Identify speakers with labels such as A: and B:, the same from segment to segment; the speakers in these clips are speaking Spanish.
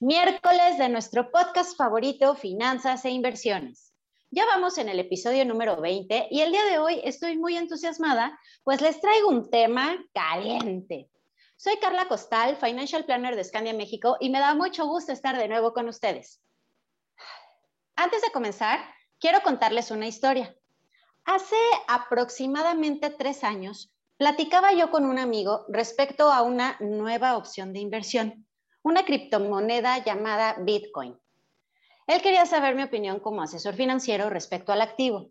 A: miércoles de nuestro podcast favorito, Finanzas e Inversiones. Ya vamos en el episodio número 20 y el día de hoy estoy muy entusiasmada, pues les traigo un tema caliente. Soy Carla Costal, Financial Planner de Scandia México y me da mucho gusto estar de nuevo con ustedes. Antes de comenzar, quiero contarles una historia. Hace aproximadamente tres años, platicaba yo con un amigo respecto a una nueva opción de inversión una criptomoneda llamada Bitcoin. Él quería saber mi opinión como asesor financiero respecto al activo.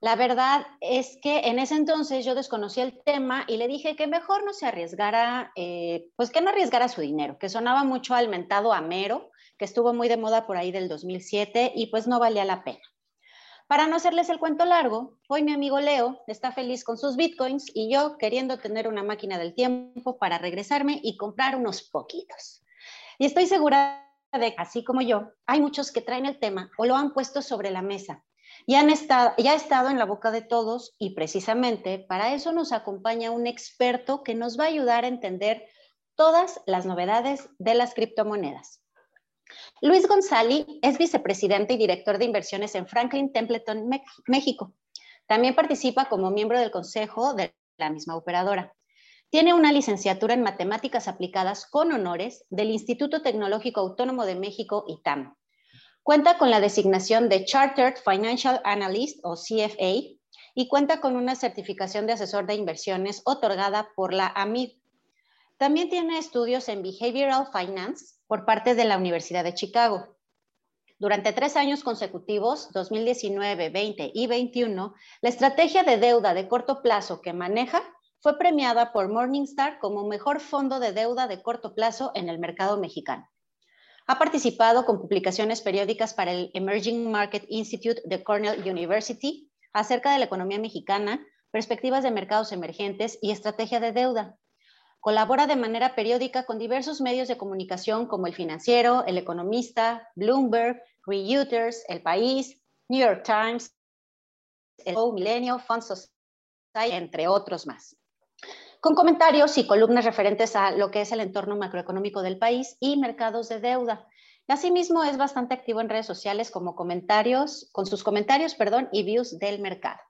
A: La verdad es que en ese entonces yo desconocí el tema y le dije que mejor no se arriesgara, eh, pues que no arriesgara su dinero, que sonaba mucho al mentado Amero, que estuvo muy de moda por ahí del 2007 y pues no valía la pena. Para no hacerles el cuento largo, hoy mi amigo Leo está feliz con sus bitcoins y yo queriendo tener una máquina del tiempo para regresarme y comprar unos poquitos. Y estoy segura de que, así como yo, hay muchos que traen el tema o lo han puesto sobre la mesa y han estado, ya ha estado en la boca de todos y precisamente para eso nos acompaña un experto que nos va a ayudar a entender todas las novedades de las criptomonedas. Luis González es vicepresidente y director de inversiones en Franklin Templeton, México. También participa como miembro del consejo de la misma operadora. Tiene una licenciatura en Matemáticas Aplicadas con honores del Instituto Tecnológico Autónomo de México, ITAM. Cuenta con la designación de Chartered Financial Analyst o CFA y cuenta con una certificación de asesor de inversiones otorgada por la AMID. También tiene estudios en Behavioral Finance por parte de la Universidad de Chicago. Durante tres años consecutivos, 2019, 20 y 21, la estrategia de deuda de corto plazo que maneja fue premiada por Morningstar como mejor fondo de deuda de corto plazo en el mercado mexicano. Ha participado con publicaciones periódicas para el Emerging Market Institute de Cornell University acerca de la economía mexicana, perspectivas de mercados emergentes y estrategia de deuda. Colabora de manera periódica con diversos medios de comunicación como El Financiero, El Economista, Bloomberg, Reuters, El País, New York Times, el Millennial Fund Society, entre otros más con comentarios y columnas referentes a lo que es el entorno macroeconómico del país y mercados de deuda. Asimismo, es bastante activo en redes sociales como comentarios, con sus comentarios, perdón, y views del mercado.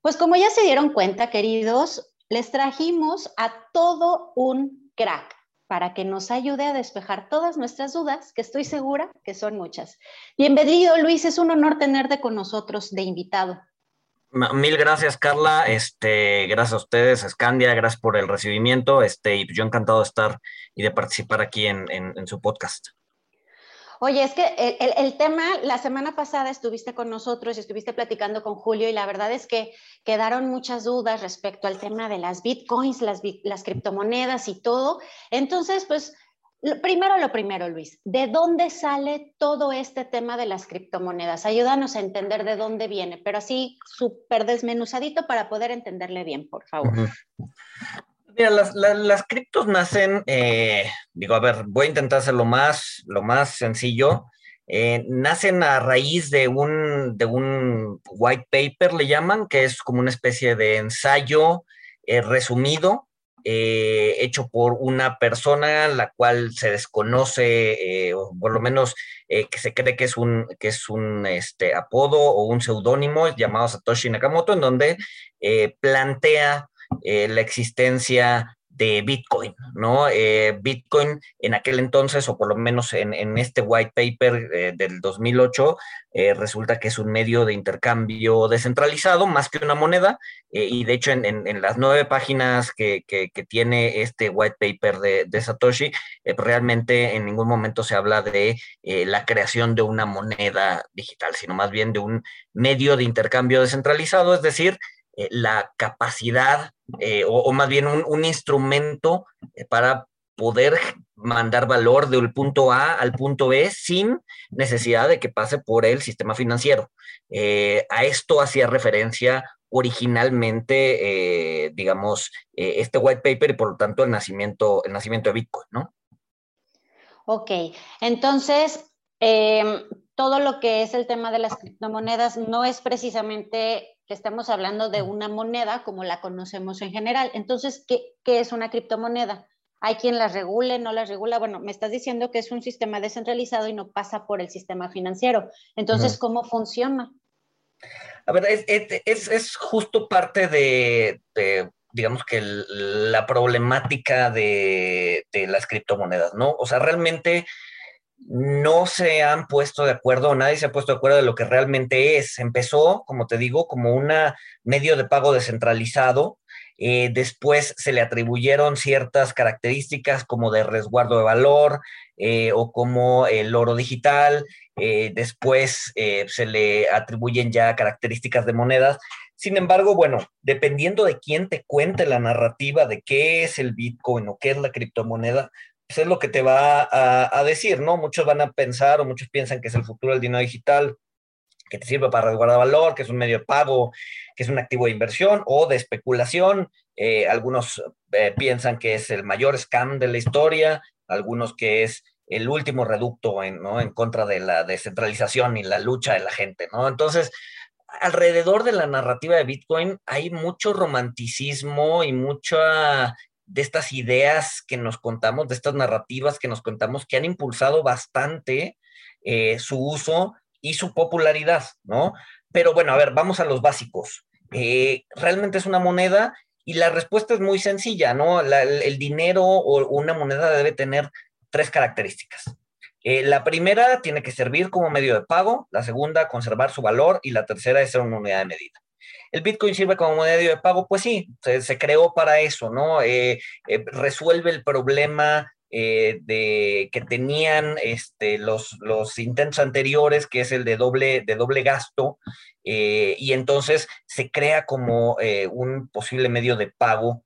A: Pues como ya se dieron cuenta, queridos, les trajimos a todo un crack para que nos ayude a despejar todas nuestras dudas, que estoy segura que son muchas. Bienvenido, Luis, es un honor tenerte con nosotros de invitado.
B: Mil gracias, Carla. Este, gracias a ustedes, Scandia, gracias por el recibimiento. Este, y yo encantado de estar y de participar aquí en, su podcast.
A: Oye, es que el, el, tema, la semana pasada estuviste con nosotros y estuviste platicando con Julio y la verdad es que quedaron muchas dudas respecto al tema de las bitcoins, las, las criptomonedas y todo. Entonces, pues Primero lo primero, Luis, ¿de dónde sale todo este tema de las criptomonedas? Ayúdanos a entender de dónde viene, pero así súper desmenuzadito para poder entenderle bien, por favor.
B: Mira, las, criptos nacen, eh, digo, a ver, voy a intentar hacer lo más, lo más sencillo. Eh, nacen a raíz de un, de un white paper, le llaman, que es como una especie de ensayo eh, resumido eh, hecho por una persona la cual se desconoce, eh, o por lo menos eh, que se cree que es un, que es un este, apodo o un seudónimo llamado Satoshi Nakamoto, en donde plantea la existencia de Bitcoin, ¿no? Eh, Bitcoin en aquel entonces, o por lo menos en, este white paper eh, del 2008, eh, resulta que es un medio de intercambio descentralizado más que una moneda, y de hecho en, las nueve páginas que, tiene este white paper de, de Satoshi, realmente en ningún momento se habla de la creación de una moneda digital, sino más bien de un medio de intercambio descentralizado, es decir, la capacidad eh, o, más bien un, instrumento eh, para poder mandar valor del punto A al punto B sin necesidad de que pase por el sistema financiero. Eh, a esto hacía referencia originalmente, eh, digamos, eh, este white paper y por lo tanto el nacimiento, el nacimiento de Bitcoin, ¿no?
A: Ok, entonces, todo lo que es el tema de las criptomonedas no es precisamente que estemos hablando de una moneda como la conocemos en general. Entonces, ¿qué, qué es una criptomoneda? Hay quien las regule, no las regula. Bueno, me estás diciendo que es un sistema descentralizado y no pasa por el sistema financiero. Entonces, ¿cómo funciona?
B: A ver, es, justo parte de, digamos que la problemática de, de, las criptomonedas, ¿no? O sea, realmente no se han puesto de acuerdo, nadie se ha puesto de acuerdo de lo que realmente es. Empezó, como te digo, como un medio de pago descentralizado eh, después se le atribuyeron ciertas características como de resguardo de valor eh, o como el oro digital. Eh, después se le atribuyen ya características de monedas. Sin embargo, bueno, dependiendo de quién te cuente la narrativa de qué es el Bitcoin o qué es la criptomoneda, es lo que te va a, a decir, ¿no? Muchos van a pensar o muchos piensan que es el futuro del dinero digital, que te sirve para resguardar valor, que es un medio de pago, que es un activo de inversión o de especulación. Eh, algunos eh, piensan que es el mayor scam de la historia, algunos que es el último reducto en, ¿no? en contra de la descentralización y la lucha de la gente, ¿no? Entonces, alrededor de la narrativa de Bitcoin hay mucho romanticismo y mucha de estas ideas que nos contamos, de estas narrativas que nos contamos, que han impulsado bastante eh, su uso y su popularidad, ¿no? Pero bueno, a ver, vamos a los básicos. Eh, ¿Realmente es una moneda? Y la respuesta es muy sencilla, ¿no? el, dinero o una moneda debe tener tres características. Eh, la primera tiene que servir como medio de pago, la segunda conservar su valor y la tercera es ser una unidad de medida. ¿El Bitcoin sirve como medio de pago? Pues sí, se, creó para eso, ¿no? Eh, resuelve el problema eh, de, que tenían este, los, intentos anteriores, que es el de doble, de doble gasto, eh, y entonces se crea como eh, un posible medio de pago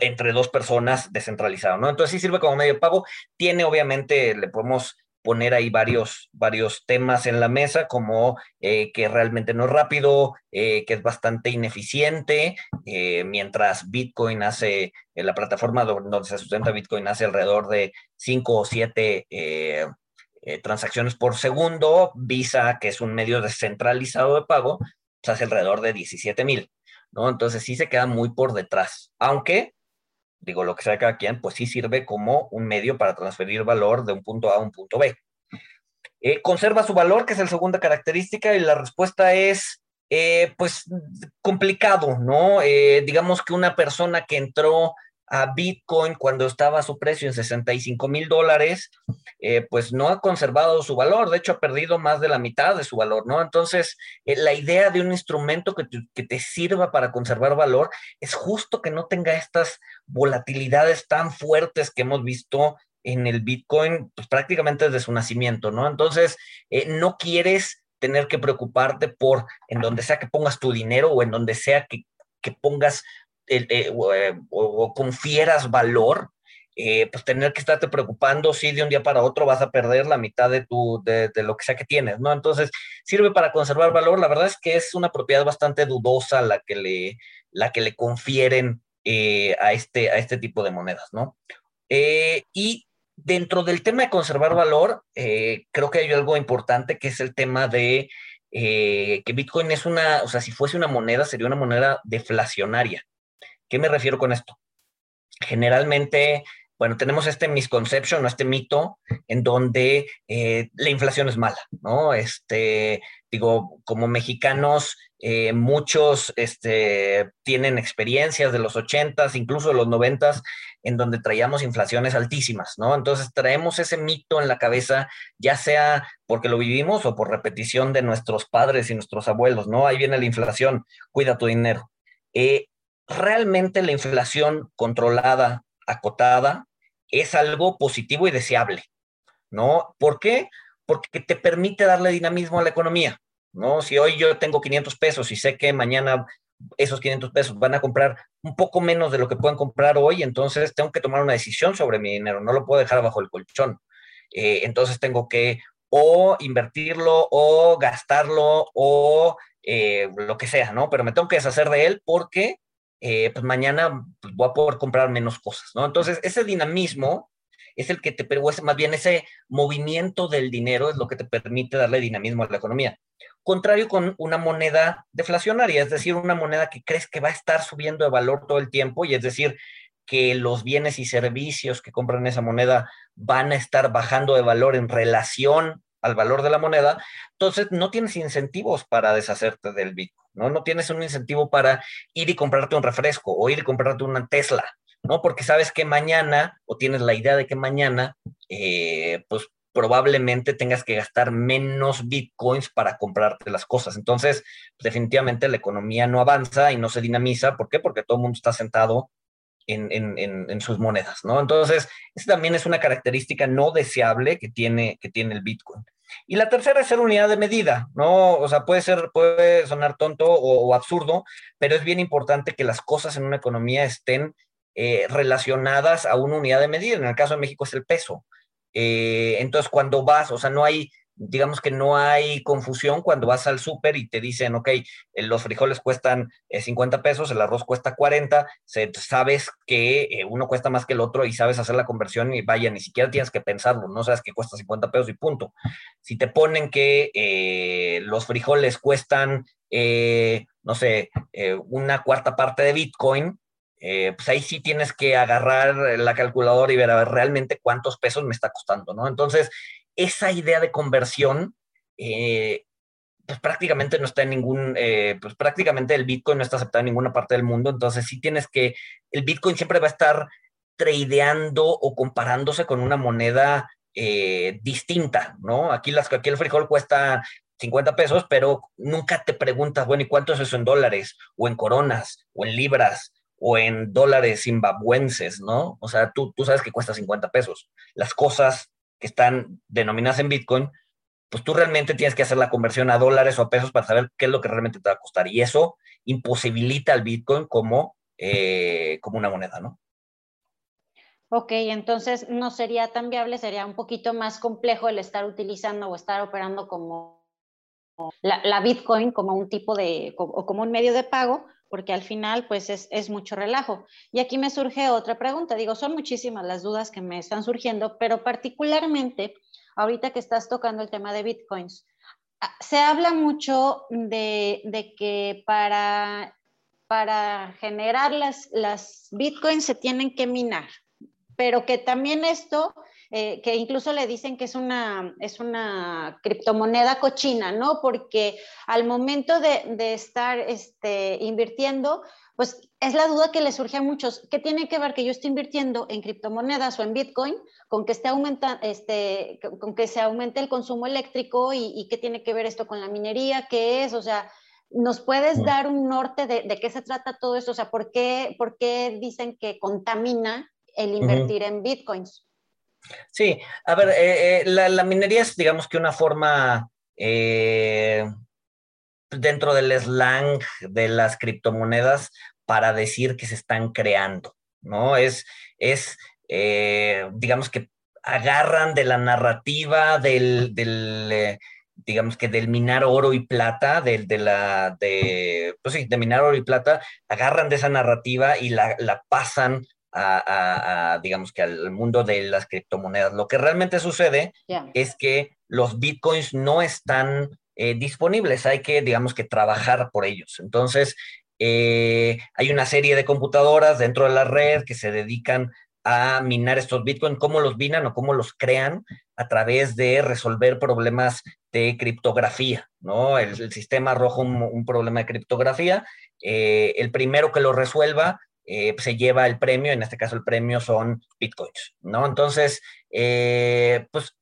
B: entre dos personas descentralizado, ¿no? Entonces sí sirve como medio de pago, tiene obviamente, le podemos poner ahí varios, varios temas en la mesa, como eh, que realmente no es rápido, eh, que es bastante ineficiente, eh, mientras Bitcoin hace, la plataforma donde se sustenta Bitcoin hace alrededor de 5 o 7 transacciones por segundo, Visa, que es un medio descentralizado de pago, pues hace alrededor de 17 mil, ¿no? Entonces sí se queda muy por detrás, aunque digo, lo que sea cada quien, pues sí sirve como un medio para transferir valor de un punto A a un punto B. Eh, conserva su valor, que es la segunda característica, y la respuesta es, eh, pues, complicado, ¿no? Eh, digamos que una persona que entró a Bitcoin cuando estaba a su precio en 65 mil dólares, eh, pues no ha conservado su valor, de hecho ha perdido más de la mitad de su valor, ¿no? Entonces, eh, la idea de un instrumento que te, que te, sirva para conservar valor es justo que no tenga estas volatilidades tan fuertes que hemos visto en el Bitcoin, pues prácticamente desde su nacimiento, ¿no? Entonces, eh, no quieres tener que preocuparte por en donde sea que pongas tu dinero o en donde sea que, que pongas eh, eh, o, confieras valor, eh, pues tener que estarte preocupando si de un día para otro vas a perder la mitad de, tu, de, lo que sea que tienes, ¿no? Entonces, sirve para conservar valor. La verdad es que es una propiedad bastante dudosa la que le, la que le confieren a, este, a este tipo de monedas, ¿no? y dentro del tema de conservar valor, creo que hay algo importante que es el tema de que Bitcoin es una, o sea, si fuese una moneda, sería una moneda deflacionaria. ¿Qué me refiero con esto? Generalmente, bueno, tenemos este misconception, este mito en donde eh, la inflación es mala, ¿no? Este, digo, como mexicanos, eh, muchos este, tienen experiencias de los 80s, incluso de los 90s, en donde traíamos inflaciones altísimas, ¿no? Entonces traemos ese mito en la cabeza, ya sea porque lo vivimos o por repetición de nuestros padres y nuestros abuelos, ¿no? Ahí viene la inflación, cuida tu dinero. Eh, realmente la inflación controlada, acotada, es algo positivo y deseable, ¿no? ¿Por qué? Porque te permite darle dinamismo a la economía, ¿no? Si hoy yo tengo 500 pesos y sé que mañana esos 500 pesos van a comprar un poco menos de lo que pueden comprar hoy, entonces tengo que tomar una decisión sobre mi dinero, no lo puedo dejar bajo el colchón. entonces tengo que o invertirlo o gastarlo o lo que sea, ¿no? Pero me tengo que deshacer de él porque pues mañana pues, voy a poder comprar menos cosas, ¿no? Entonces, ese dinamismo es el que te permite, más bien ese movimiento del dinero es lo que te permite darle dinamismo a la economía. Contrario con una moneda deflacionaria, es decir, una moneda que crees que va a estar subiendo de valor todo el tiempo y es decir, que los bienes y servicios que compran esa moneda van a estar bajando de valor en relación al valor de la moneda, entonces no tienes incentivos para deshacerte del Bitcoin, ¿no? No tienes un incentivo para ir y comprarte un refresco o ir y comprarte una Tesla, ¿no? Porque sabes que mañana, o tienes la idea de que mañana, eh, pues probablemente tengas que gastar menos bitcoins para comprarte las cosas. Entonces, definitivamente la economía no avanza y no se dinamiza. ¿Por qué? Porque todo el mundo está sentado en, en, sus monedas, ¿no? Entonces, esa también es una característica no deseable que tiene, que tiene el bitcoin. Y la tercera es ser unidad de medida, ¿no? O sea, puede ser, puede sonar tonto o absurdo, pero es bien importante que las cosas en una economía estén eh, relacionadas a una unidad de medida. En el caso de México es el peso. Eh, entonces, cuando vas, o sea, no hay, digamos que no hay confusión cuando vas al súper y te dicen, ok, eh, los frijoles cuestan 50 pesos, el arroz cuesta 40, se, sabes que uno cuesta más que el otro y sabes hacer la conversión y vaya, ni siquiera tienes que pensarlo, no sabes que cuesta 50 pesos y punto. Si te ponen que los frijoles cuestan, no sé, una cuarta parte de Bitcoin, eh, pues ahí sí tienes que agarrar la calculadora y ver a ver realmente cuántos pesos me está costando, ¿no? Entonces, esa idea de conversión, eh, pues prácticamente no está en ningún, eh, pues prácticamente el Bitcoin no está aceptado en ninguna parte del mundo, entonces sí tienes que, el Bitcoin siempre va a estar tradeando o comparándose con una moneda distinta, ¿no? Aquí, las, aquí el frijol cuesta 50 pesos, pero nunca te preguntas, bueno, ¿y cuánto es eso en dólares o en coronas o en libras? o en dólares zimbabuenses, ¿no? O sea, tú, tú sabes que cuesta 50 pesos. Las cosas que están denominadas en Bitcoin, pues tú realmente tienes que hacer la conversión a dólares o a pesos para saber qué es lo que realmente te va a costar. Y eso imposibilita al Bitcoin como, eh, como una moneda, ¿no?
A: Ok, entonces no sería tan viable, sería un poquito más complejo el estar utilizando o estar operando como la, la Bitcoin como un tipo de, o como un medio de pago, porque al final pues es, mucho relajo. Y aquí me surge otra pregunta, digo, son muchísimas las dudas que me están surgiendo, pero particularmente ahorita que estás tocando el tema de bitcoins, ah, se habla mucho de, que para, para generar las, las bitcoins se tienen que minar, pero que también esto eh, que incluso le dicen que es una, es una criptomoneda cochina, ¿no? Porque al momento de, estar este, invirtiendo, pues es la duda que le surge a muchos. ¿Qué tiene que ver que yo esté invirtiendo en criptomonedas o en Bitcoin con que, esté aumenta, este, con que se aumente el consumo eléctrico y, qué tiene que ver esto con la minería? ¿Qué es? O sea, ¿nos puedes dar un norte de, qué se trata todo esto? O sea, ¿por qué, por qué dicen que contamina el invertir en Bitcoins?
B: Sí, a ver, eh, eh, la, minería es, digamos que una forma eh, dentro del slang de las criptomonedas para decir que se están creando, ¿no? Es, es digamos que agarran de la narrativa del, digamos que del minar oro y plata, del, de la, de, pues sí, de minar oro y plata, agarran de esa narrativa y la, la pasan a, digamos que al mundo de las criptomonedas. Lo que realmente sucede es que los bitcoins no están eh, disponibles, hay que, digamos que, trabajar por ellos. Entonces, eh, hay una serie de computadoras dentro de la red que se dedican a minar estos bitcoins, cómo los minan o cómo los crean a través de resolver problemas de criptografía, ¿no? El, sistema arroja un, problema de criptografía, eh, el primero que lo resuelva eh, se lleva el premio, en este caso el premio son bitcoins, ¿no? Entonces, eh, pues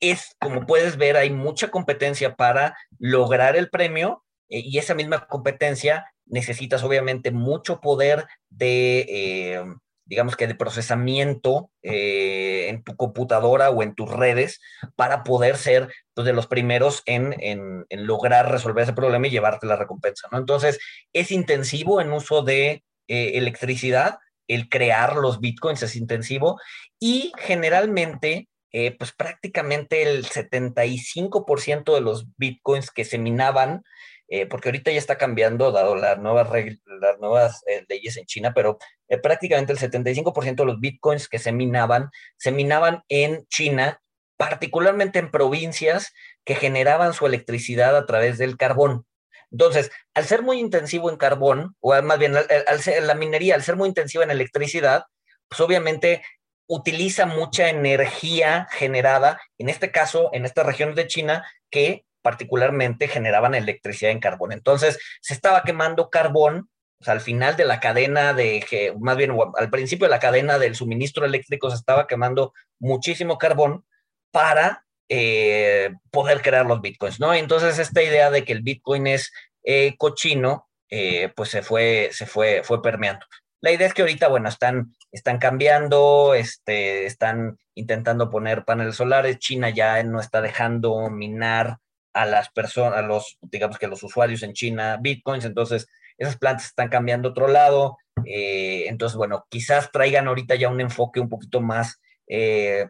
B: es, como puedes ver, hay mucha competencia para lograr el premio eh, y esa misma competencia necesitas obviamente mucho poder de, digamos que de procesamiento en tu computadora o en tus redes para poder ser pues, de los primeros en, en, lograr resolver ese problema y llevarte la recompensa, ¿no? Entonces, es intensivo en uso de eh, electricidad, el crear los bitcoins es intensivo y generalmente eh, pues prácticamente el 75% de los bitcoins que se minaban, eh, porque ahorita ya está cambiando dado las nuevas, las nuevas eh, leyes en China, pero prácticamente el 75% de los bitcoins que se minaban, se minaban en China, particularmente en provincias que generaban su electricidad a través del carbón. Entonces, al ser muy intensivo en carbón, o más bien al, ser, la minería, al ser muy intensiva en electricidad, pues obviamente utiliza mucha energía generada, en este caso, en estas regiones de China, que particularmente generaban electricidad en carbón. Entonces, se estaba quemando carbón, al final de la cadena de, más bien al principio de la cadena del suministro eléctrico se estaba quemando muchísimo carbón para eh, poder crear los bitcoins, ¿no? Entonces esta idea de que el bitcoin es eh, cochino, eh, pues se fue, se fue, fue permeando. La idea es que ahorita, bueno, están, están cambiando, este, están intentando poner paneles solares, China ya no está dejando minar a las personas, a los, digamos que los usuarios en China, bitcoins, entonces esas plantas están cambiando a otro lado, entonces, bueno, quizás traigan ahorita ya un enfoque un poquito más eh,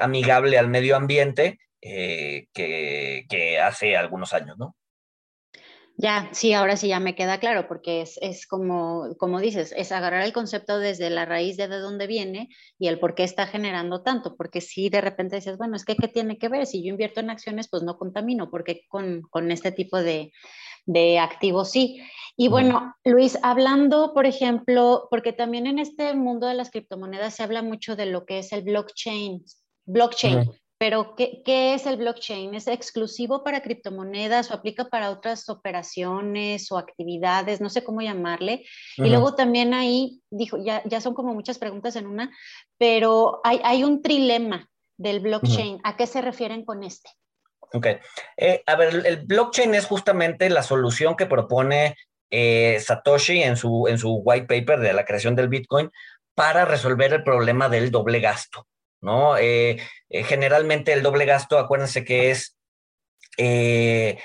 B: amigable al medio ambiente eh, que, hace algunos años, ¿no?
A: Ya, sí, ahora sí ya me queda claro, porque es, como, como dices, es agarrar el concepto desde la raíz de, de dónde viene y el por qué está generando tanto, porque si de repente dices, bueno, es que ¿qué tiene que ver? Si yo invierto en acciones, pues no contamino, porque con, con este tipo de, de activos sí. Y bueno, Luis, hablando, por ejemplo, porque también en este mundo de las criptomonedas se habla mucho de lo que es el blockchain, blockchain. Pero, ¿qué, ¿qué, es el blockchain? ¿Es exclusivo para criptomonedas o aplica para otras operaciones o actividades? No sé cómo llamarle. Y luego también ahí, dijo, ya, ya son como muchas preguntas en una, pero hay, hay un trilema del blockchain. ¿A qué se refieren con este?
B: Ok. Eh, a ver, el blockchain es justamente la solución que propone eh, Satoshi en su, en su white paper de la creación del Bitcoin para resolver el problema del doble gasto. ¿No? Eh, eh, generalmente el doble gasto, acuérdense que es, eh,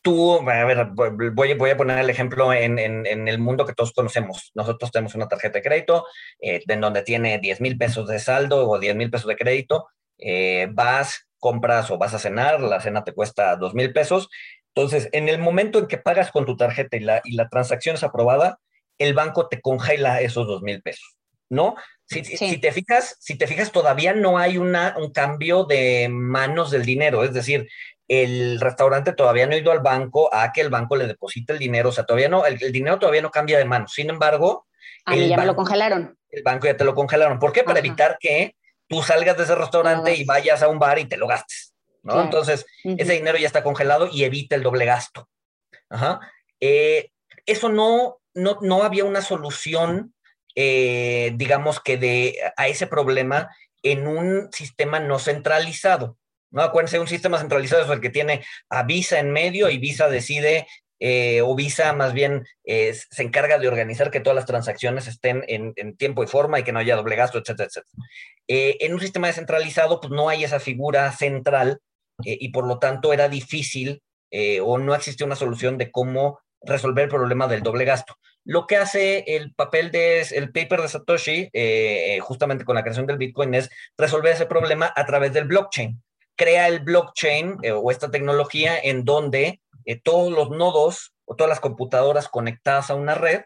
B: tú, a ver, voy, a poner el ejemplo en, el mundo que todos conocemos. Nosotros tenemos una tarjeta de crédito en donde tiene 10 mil pesos de saldo o 10 mil pesos de crédito, vas, compras o vas a cenar, la cena te cuesta 2 mil pesos. Entonces, en el momento en que pagas con tu tarjeta y la, y la transacción es aprobada, el banco te congela esos 2 mil pesos. ¿no? Si, te fijas, si te fijas, todavía no hay una, un cambio de manos del dinero, es decir, el restaurante todavía no ha ido al banco a que el banco le deposite el dinero, o sea, todavía no, el, dinero todavía no cambia de manos. Sin embargo,
A: a mí ya me lo congelaron.
B: El banco ya te lo congelaron. ¿Por qué? Para evitar que tú salgas de ese restaurante y vayas a un bar y te lo gastes, ¿no? Entonces, ese dinero ya está congelado y evita el doble gasto. Ajá. Eh, eso no, no, no había una solución eh, digamos que de, a ese problema en un sistema no centralizado. ¿no? Acuérdense, un sistema centralizado es el que tiene a Visa en medio y Visa decide, eh, o Visa más bien eh, se encarga de organizar que todas las transacciones estén en, tiempo y forma y que no haya doble gasto, etcétera, etcétera. en un sistema descentralizado, pues no hay esa figura central y por lo tanto era difícil o no existe una solución de cómo resolver el problema del doble gasto. Lo que hace el papel de el paper de Satoshi, eh, justamente con la creación del Bitcoin, es resolver ese problema a través del blockchain. Crea el blockchain eh, o esta tecnología en donde eh, todos los nodos o todas las computadoras conectadas a una red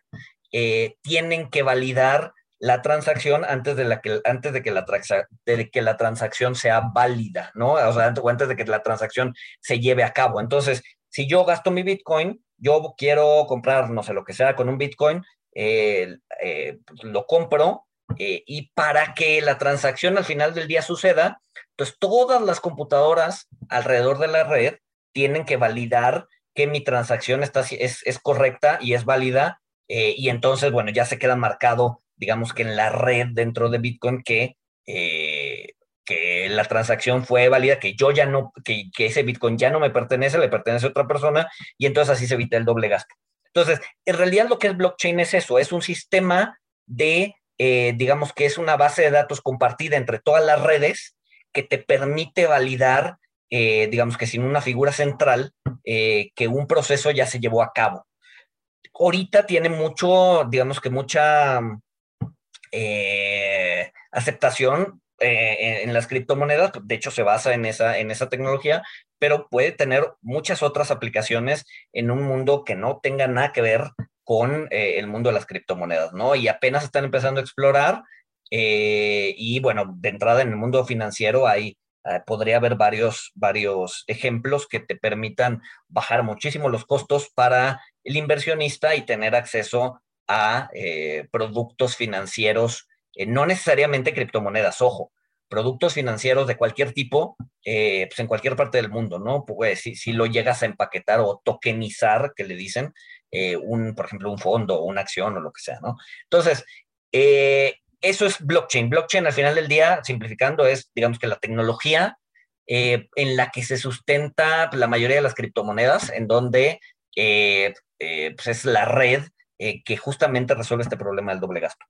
B: tienen que validar la transacción antes de, la que, antes de que, la, de que la transacción sea válida, ¿no? O sea, antes de que la transacción se lleve a cabo. Entonces, si yo gasto mi Bitcoin, yo quiero comprar, no sé, lo que sea con un Bitcoin, eh, eh, pues, lo compro eh, y para que la transacción al final del día suceda, pues todas las computadoras alrededor de la red tienen que validar que mi transacción está, es, es correcta y es válida y entonces, bueno, ya se queda marcado, digamos que en la red dentro de Bitcoin que que la transacción fue válida, que yo ya no, que, ese Bitcoin ya no me pertenece, le pertenece a otra persona, y entonces así se evita el doble gasto. Entonces, en realidad lo que es blockchain es eso, es un sistema de, eh, digamos que es una base de datos compartida entre todas las redes que te permite validar, eh, digamos que sin una figura central, eh, que un proceso ya se llevó a cabo. Ahorita tiene mucho, digamos que mucha aceptación eh, en las criptomonedas, de hecho se basa en esa, en esa tecnología, pero puede tener muchas otras aplicaciones en un mundo que no tenga nada que ver con eh, el mundo de las criptomonedas, ¿no? Y apenas están empezando a explorar eh, y bueno, de entrada en el mundo financiero hay, podría haber varios, varios ejemplos que te permitan bajar muchísimo los costos para el inversionista y tener acceso a productos financieros eh, no necesariamente criptomonedas, ojo, productos financieros de cualquier tipo, eh, pues en cualquier parte del mundo, ¿no? Pues si, lo llegas a empaquetar o tokenizar, que le dicen, eh, un, por ejemplo, un fondo o una acción o lo que sea, ¿no? Entonces, eso es blockchain. Blockchain al final del día, simplificando, es, digamos que la tecnología en la que se sustenta la mayoría de las criptomonedas, en donde pues es la red que justamente resuelve este problema del doble gasto.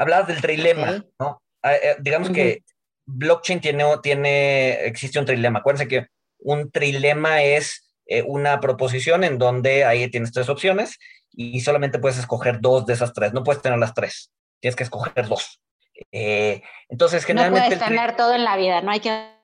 B: Hablabas del trilema, ¿no? Ah, eh, digamos que blockchain tiene, tiene, existe un trilema. Acuérdense que un trilema es eh, una proposición en donde ahí tienes tres opciones y solamente puedes escoger dos de esas tres. No puedes tener las tres. Tienes que escoger dos. Eh, entonces, generalmente.
A: No puedes tener todo en la vida, no hay que.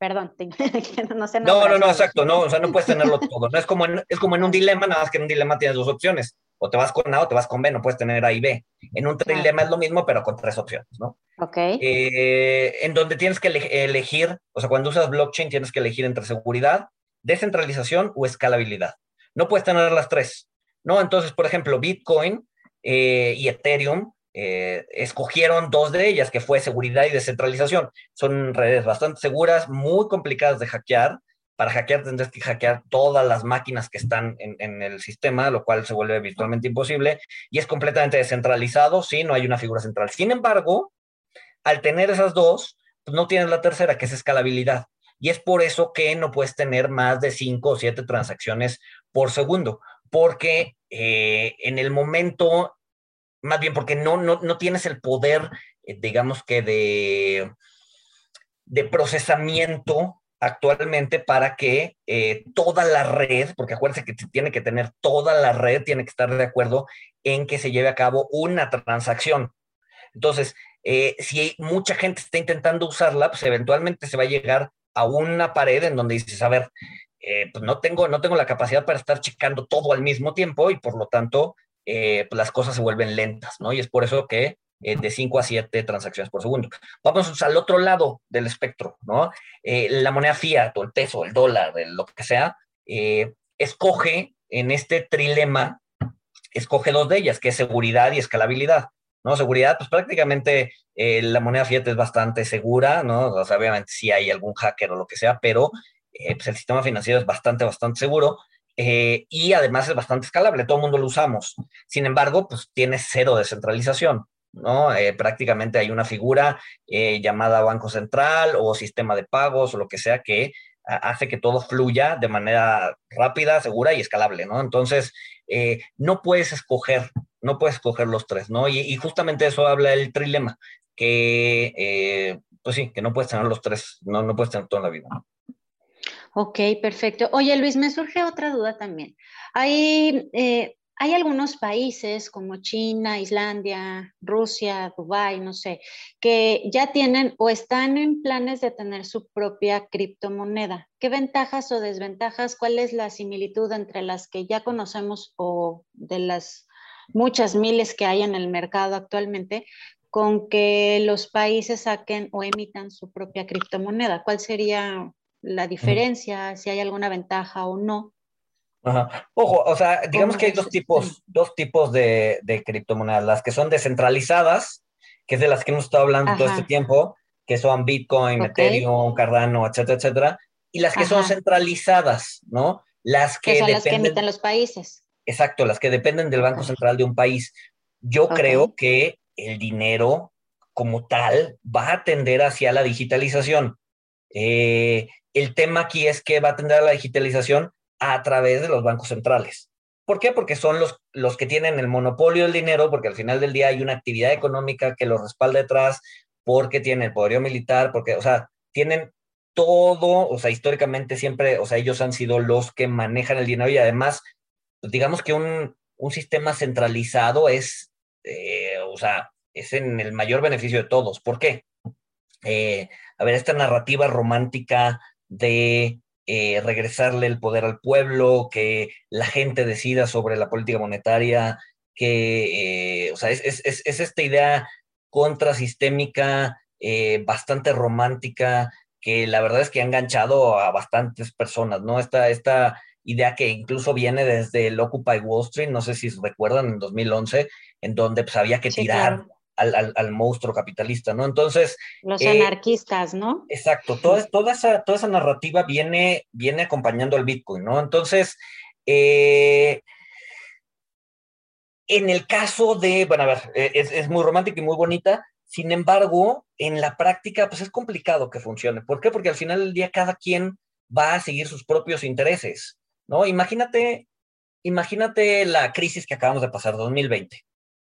A: Perdón,
B: no sé. No, no, no, exacto, no, o sea, no puedes tenerlo todo. No es como es como en un dilema, nada más que en un dilema tienes dos opciones o te vas con A o te vas con B, no puedes tener A y B. En un trilema es lo mismo, pero con tres opciones, ¿no?
A: Ok.
B: Eh, en donde tienes que elegir, o sea, cuando usas blockchain tienes que elegir entre seguridad, descentralización o escalabilidad. No puedes tener las tres, ¿no? Entonces, por ejemplo, Bitcoin eh, y Ethereum eh, escogieron dos de ellas, que fue seguridad y descentralización. Son redes bastante seguras, muy complicadas de hackear, para hackear tendrás que hackear todas las máquinas que están en, el sistema, lo cual se vuelve virtualmente imposible y es completamente descentralizado, sí, no hay una figura central. Sin embargo, al tener esas dos, pues no tienes la tercera, que es escalabilidad. Y es por eso que no puedes tener más de cinco o siete transacciones por segundo, porque eh, en el momento, más bien porque no, no, tienes el poder, eh, digamos que de, de procesamiento actualmente para que eh, toda la red, porque acuérdense que tiene que tener toda la red, tiene que estar de acuerdo en que se lleve a cabo una transacción. Entonces, eh, si mucha gente está intentando usarla, pues eventualmente se va a llegar a una pared en donde dices, a ver, eh, pues no tengo, no tengo la capacidad para estar checando todo al mismo tiempo y por lo tanto, pues las cosas se vuelven lentas, ¿no? Y es por eso que eh, de 5 a 7 transacciones por segundo. Vamos al otro lado del espectro, ¿no? Eh, la moneda fiat o el peso, el dólar, lo que sea, eh, escoge en este trilema, escoge dos de ellas, que es seguridad y escalabilidad. ¿no? Seguridad, pues prácticamente la moneda fiat es bastante segura, ¿no? O sea, obviamente si hay algún hacker o lo que sea, pero pues el sistema financiero es bastante, bastante seguro. y además es bastante escalable, todo el mundo lo usamos. Sin embargo, pues tiene cero descentralización. Eh, prácticamente hay una figura eh, llamada Banco Central o sistema de pagos o lo que sea que hace que todo fluya de manera rápida, segura y escalable, ¿no? Entonces, eh, no puedes escoger, no puedes escoger los tres, ¿no? Y, justamente eso habla el trilema, que, pues sí, que no puedes tener los tres, no, no puedes tener toda la vida,
A: Ok, perfecto. Oye, Luis, me surge otra duda también. Hay hay algunos países como China, Islandia, Rusia, Dubái, no sé, que ya tienen o están en planes de tener su propia criptomoneda. ¿Qué ventajas o desventajas? ¿Cuál es la similitud entre las que ya conocemos o de las muchas miles que hay en el mercado actualmente con que los países saquen o emitan su propia criptomoneda? ¿Cuál sería la diferencia? Si hay alguna ventaja o no.
B: Ojo, o sea, digamos que hay dos tipos, dos tipos de, criptomonedas, las que son descentralizadas, que es de las que hemos estado hablando todo este tiempo, que son Bitcoin, Ethereum, Cardano, etcétera, etcétera, y las que son centralizadas, ¿no?
A: Las que, son las que emiten los países.
B: Exacto, las que dependen del Banco Central de un país. Yo creo que el dinero como tal va a tender hacia la digitalización. Eh, el tema aquí es que va a tender a la digitalización a través de los bancos centrales. ¿Por qué? Porque son los, los que tienen el monopolio del dinero, porque al final del día hay una actividad económica que los respalda detrás, porque tienen el poderío militar, porque, o sea, tienen todo, o sea, históricamente siempre, o sea, ellos han sido los que manejan el dinero y además, pues digamos que un, sistema centralizado es, eh, o sea, es en el mayor beneficio de todos. ¿Por qué? eh, a ver, esta narrativa romántica de eh, regresarle el poder al pueblo, que la gente decida sobre la política monetaria, que, o sea, es, es, es, esta idea contrasistémica, bastante romántica, que la verdad es que ha enganchado a bastantes personas, ¿no? Esta, esta idea que incluso viene desde el Occupy Wall Street, no sé si recuerdan, en 2011, en donde pues había que tirar al, al, monstruo capitalista, ¿no? Entonces...
A: Los eh, anarquistas, ¿no?
B: Exacto, toda, toda, esa, toda esa narrativa viene, viene acompañando al Bitcoin, ¿no? Entonces, eh, en el caso de, bueno, a ver, eh, es, es muy romántica y muy bonita, sin embargo, en la práctica, pues es complicado que funcione. ¿Por qué? Porque al final del día cada quien va a seguir sus propios intereses, ¿no? Imagínate, imagínate la crisis que acabamos de pasar, 2020,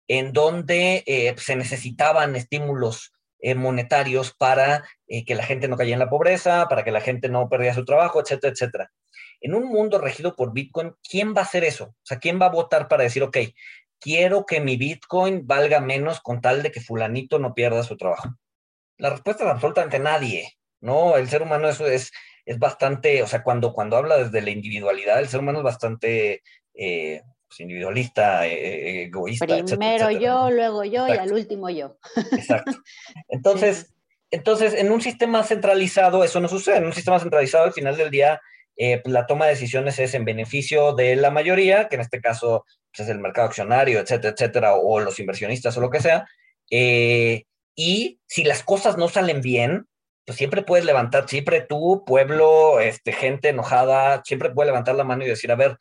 B: en donde eh, se necesitaban estímulos eh, monetarios para eh, que la gente no cayera en la pobreza, para que la gente no perdiera su trabajo, etcétera, etcétera. En un mundo regido por Bitcoin, ¿quién va a hacer eso? O sea, ¿quién va a votar para decir, ok, quiero que mi Bitcoin valga menos con tal de que fulanito no pierda su trabajo? La respuesta es absolutamente nadie, ¿no? El ser humano eso es, es bastante, o sea, cuando, cuando habla desde la individualidad, el ser humano es bastante pues, individualista, eh, egoísta.
A: Primero yo, luego yo y al último yo.
B: Exacto. Entonces, entonces, en un sistema centralizado eso no sucede. En un sistema centralizado, al final del día, eh, pues, la toma de decisiones es en beneficio de la mayoría, que en este caso pues, es el mercado accionario, etcétera, etcétera, o los inversionistas o lo que sea. Eh, y si las cosas no salen bien, pues siempre puedes levantar, siempre tú, pueblo, este, gente enojada, siempre puedes levantar la mano y decir, a ver,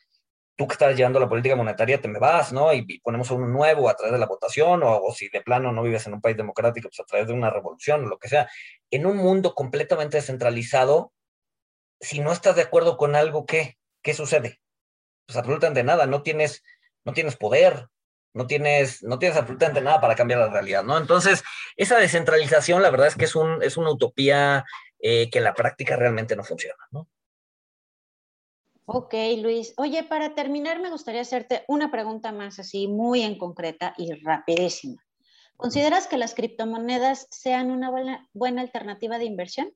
B: tú que estás llevando la política monetaria, te me vas, ¿no? Y, ponemos uno nuevo a través de la votación, o, o, si de plano no vives en un país democrático, pues a través de una revolución o lo que sea. En un mundo completamente descentralizado, si no estás de acuerdo con algo, ¿qué? ¿Qué sucede? Pues absolutamente nada, no tienes, no tienes poder, no tienes, no tienes absolutamente nada para cambiar la realidad, ¿no? Entonces, esa descentralización, la verdad es que es, un, es una utopía eh, que en la práctica realmente no funciona, ¿no?
A: Ok, Luis. Oye, para terminar, me gustaría hacerte una pregunta más así, muy en concreta y rapidísima. ¿Consideras que las criptomonedas sean una buena, buena alternativa de inversión?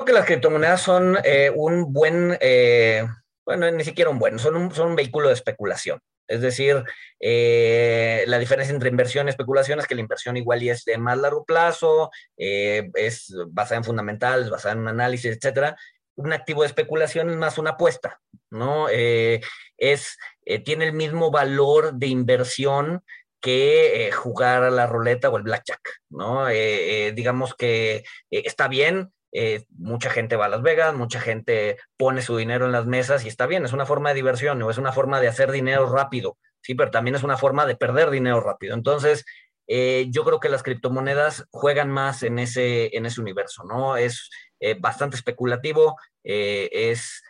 B: creo que las criptomonedas son eh, un buen, eh, bueno, ni siquiera un buen, son un, son un vehículo de especulación. Es decir, eh, la diferencia entre inversión y especulación es que la inversión igual y es de más largo plazo, es basada en fundamentales, basada en un análisis, etcétera. Un activo de especulación es más una apuesta, ¿no? es, tiene el mismo valor de inversión que jugar a la ruleta o el blackjack, ¿no? digamos que está bien, eh, mucha gente va a Las Vegas, mucha gente pone su dinero en las mesas y está bien, es una forma de diversión o es una forma de hacer dinero rápido, sí, pero también es una forma de perder dinero rápido. Entonces, eh, yo creo que las criptomonedas juegan más en ese, en ese universo, ¿no? Es eh, bastante especulativo, es,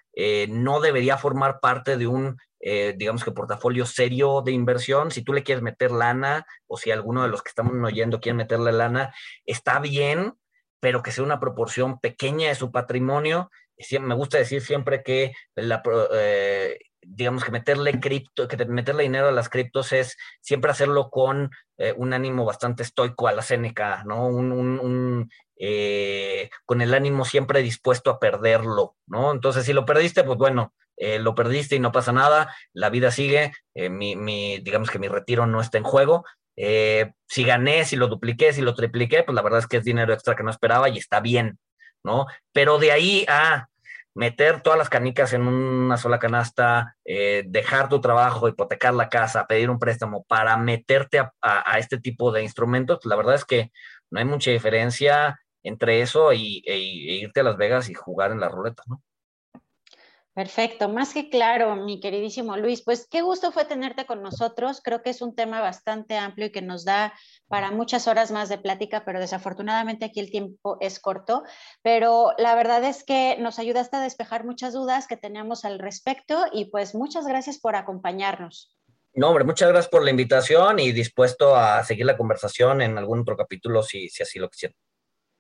B: no debería formar parte de un, digamos que portafolio serio de inversión. Si tú le quieres meter lana o si alguno de los que estamos oyendo quiere meterle lana, está bien, pero que sea una proporción pequeña de su patrimonio. Me gusta decir siempre que la, eh, digamos que meterle cripto, que meterle dinero a las criptos es siempre hacerlo con eh, un ánimo bastante estoico a la Seneca, ¿no? Un, eh, con el ánimo siempre dispuesto a perderlo, ¿no? Entonces, si lo perdiste, pues bueno, lo perdiste y no pasa nada, la vida sigue, mi, mi, digamos que mi retiro no está en juego, eh, si gané, si lo dupliqué, si lo tripliqué, pues la verdad es que es dinero extra que no esperaba y está bien, ¿no? Pero de ahí a meter todas las canicas en una sola canasta, eh, dejar tu trabajo, hipotecar la casa, pedir un préstamo para meterte a, este tipo de instrumentos, pues la verdad es que no hay mucha diferencia entre eso y, e, e irte a Las Vegas y jugar en la ruleta, ¿no?
A: Perfecto, más que claro, mi queridísimo Luis. Pues qué gusto fue tenerte con nosotros. Creo que es un tema bastante amplio y que nos da para muchas horas más de plática, pero desafortunadamente aquí el tiempo es corto. Pero la verdad es que nos ayudaste a despejar muchas dudas que teníamos al respecto y pues muchas gracias por acompañarnos.
B: No, hombre, muchas gracias por la invitación y dispuesto a seguir la conversación en algún otro capítulo si, si así lo quisiera.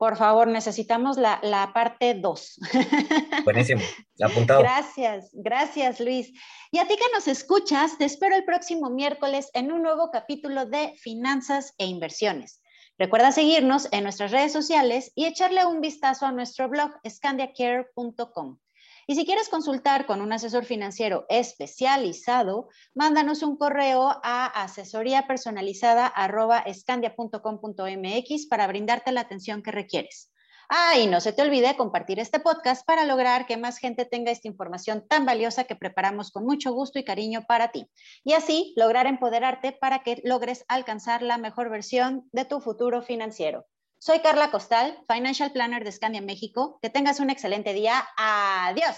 A: Por favor, necesitamos la, la parte 2.
B: Buenísimo, apuntado.
A: Gracias, gracias Luis. Y a ti que nos escuchas, te espero el próximo miércoles en un nuevo capítulo de Finanzas e Inversiones. Recuerda seguirnos en nuestras redes sociales y echarle un vistazo a nuestro blog scandiacare.com. Y si quieres consultar con un asesor financiero especializado, mándanos un correo a asesoría personalizada para brindarte la atención que requieres. Ah, y no se te olvide compartir este podcast para lograr que más gente tenga esta información tan valiosa que preparamos con mucho gusto y cariño para ti. Y así lograr empoderarte para que logres alcanzar la mejor versión de tu futuro financiero. Soy Carla Costal, Financial Planner de Scandia México. Que tengas un excelente día. Adiós.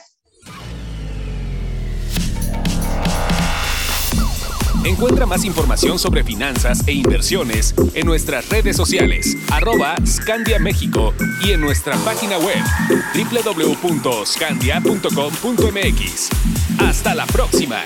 C: Encuentra más información sobre finanzas e inversiones en nuestras redes sociales, arroba Scandia México y en nuestra página web www.scandia.com.mx. Hasta la próxima.